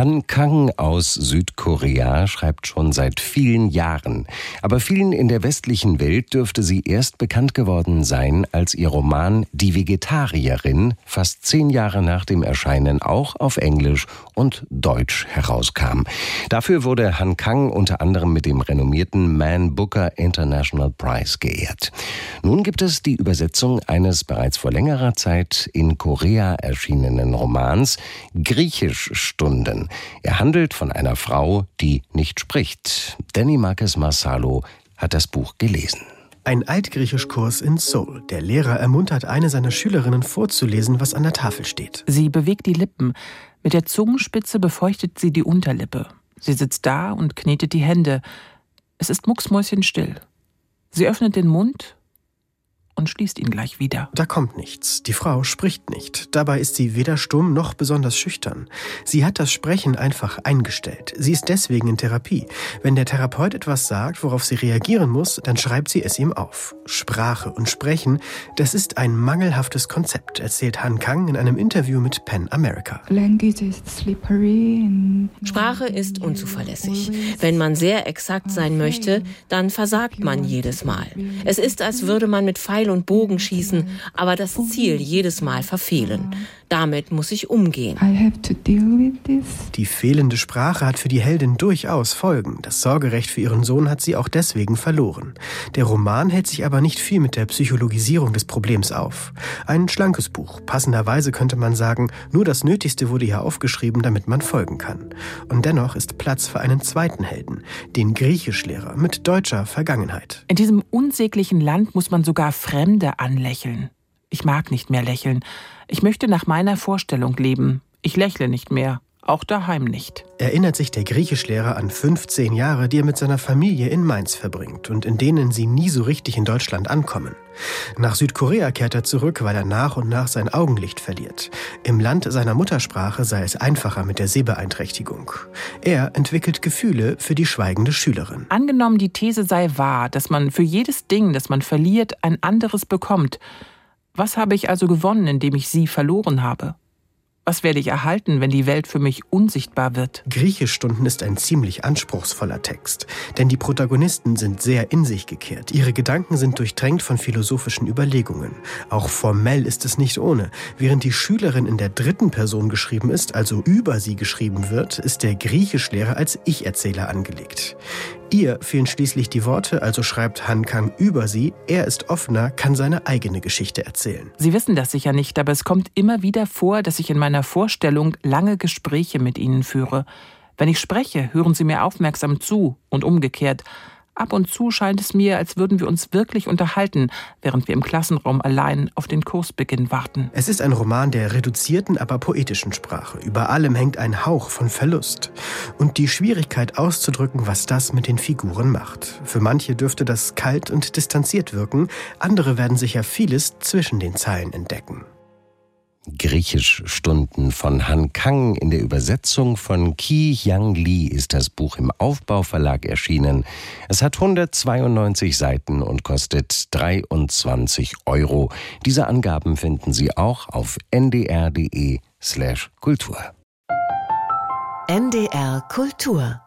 Han Kang aus Südkorea schreibt schon seit vielen Jahren. Aber vielen in der westlichen Welt dürfte sie erst bekannt geworden sein, als ihr Roman Die Vegetarierin fast zehn Jahre nach dem Erscheinen auch auf Englisch und Deutsch herauskam. Dafür wurde Han Kang unter anderem mit dem renommierten Man Booker International Prize geehrt. Nun gibt es die Übersetzung eines bereits vor längerer Zeit in Korea erschienenen Romans Griechisch Stunden. Er handelt von einer Frau, die nicht spricht. Danny Marquez Marsalo hat das Buch gelesen. Ein Altgriechischkurs in Seoul. Der Lehrer ermuntert eine seiner Schülerinnen vorzulesen, was an der Tafel steht. Sie bewegt die Lippen. Mit der Zungenspitze befeuchtet sie die Unterlippe. Sie sitzt da und knetet die Hände. Es ist mucksmäuschenstill. Sie öffnet den Mund und schließt ihn gleich wieder. Da kommt nichts. Die Frau spricht nicht. Dabei ist sie weder stumm noch besonders schüchtern. Sie hat das Sprechen einfach eingestellt. Sie ist deswegen in Therapie. Wenn der Therapeut etwas sagt, worauf sie reagieren muss, dann schreibt sie es ihm auf. Sprache und Sprechen, das ist ein mangelhaftes Konzept, erzählt Han Kang in einem Interview mit Pen America. Sprache ist unzuverlässig. Wenn man sehr exakt sein möchte, dann versagt man jedes Mal. Es ist, als würde man mit Pfeil und Bogen schießen, aber das Ziel jedes Mal verfehlen. Damit muss ich umgehen. Die fehlende Sprache hat für die Heldin durchaus Folgen. Das Sorgerecht für ihren Sohn hat sie auch deswegen verloren. Der Roman hält sich aber nicht viel mit der Psychologisierung des Problems auf. Ein schlankes Buch. Passenderweise könnte man sagen, nur das Nötigste wurde hier aufgeschrieben, damit man folgen kann. Und dennoch ist Platz für einen zweiten Helden, den Griechischlehrer mit deutscher Vergangenheit. In diesem unsäglichen Land muss man sogar Fremde anlächeln. Ich mag nicht mehr lächeln. Ich möchte nach meiner Vorstellung leben. Ich lächle nicht mehr. Auch daheim nicht. Erinnert sich der Griechischlehrer an 15 Jahre, die er mit seiner Familie in Mainz verbringt und in denen sie nie so richtig in Deutschland ankommen. Nach Südkorea kehrt er zurück, weil er nach und nach sein Augenlicht verliert. Im Land seiner Muttersprache sei es einfacher mit der Sehbeeinträchtigung. Er entwickelt Gefühle für die schweigende Schülerin. Angenommen, die These sei wahr, dass man für jedes Ding, das man verliert, ein anderes bekommt, was habe ich also gewonnen, indem ich sie verloren habe? Was werde ich erhalten, wenn die Welt für mich unsichtbar wird? Griechischstunden ist ein ziemlich anspruchsvoller Text, denn die Protagonisten sind sehr in sich gekehrt. Ihre Gedanken sind durchtränkt von philosophischen Überlegungen. Auch formell ist es nicht ohne. Während die Schülerin in der dritten Person geschrieben ist, also über sie geschrieben wird, ist der Griechischlehrer als Ich-Erzähler angelegt. Ihr fehlen schließlich die Worte, also schreibt Han Kang über sie. Er ist offener, kann seine eigene Geschichte erzählen. Sie wissen das sicher nicht, aber es kommt immer wieder vor, dass ich in meiner Vorstellung lange Gespräche mit Ihnen führe. Wenn ich spreche, hören Sie mir aufmerksam zu und umgekehrt. Ab und zu scheint es mir, als würden wir uns wirklich unterhalten, während wir im Klassenraum allein auf den Kursbeginn warten. Es ist ein Roman der reduzierten, aber poetischen Sprache. Über allem hängt ein Hauch von Verlust und die Schwierigkeit auszudrücken, was das mit den Figuren macht. Für manche dürfte das kalt und distanziert wirken, andere werden sicher vieles zwischen den Zeilen entdecken. Griechischstunden von Han Kang in der Übersetzung von Ki Yang Li ist das Buch im Aufbauverlag erschienen. Es hat 192 Seiten und kostet 23 Euro. Diese Angaben finden Sie auch auf ndr.de slash Kultur. NDR Kultur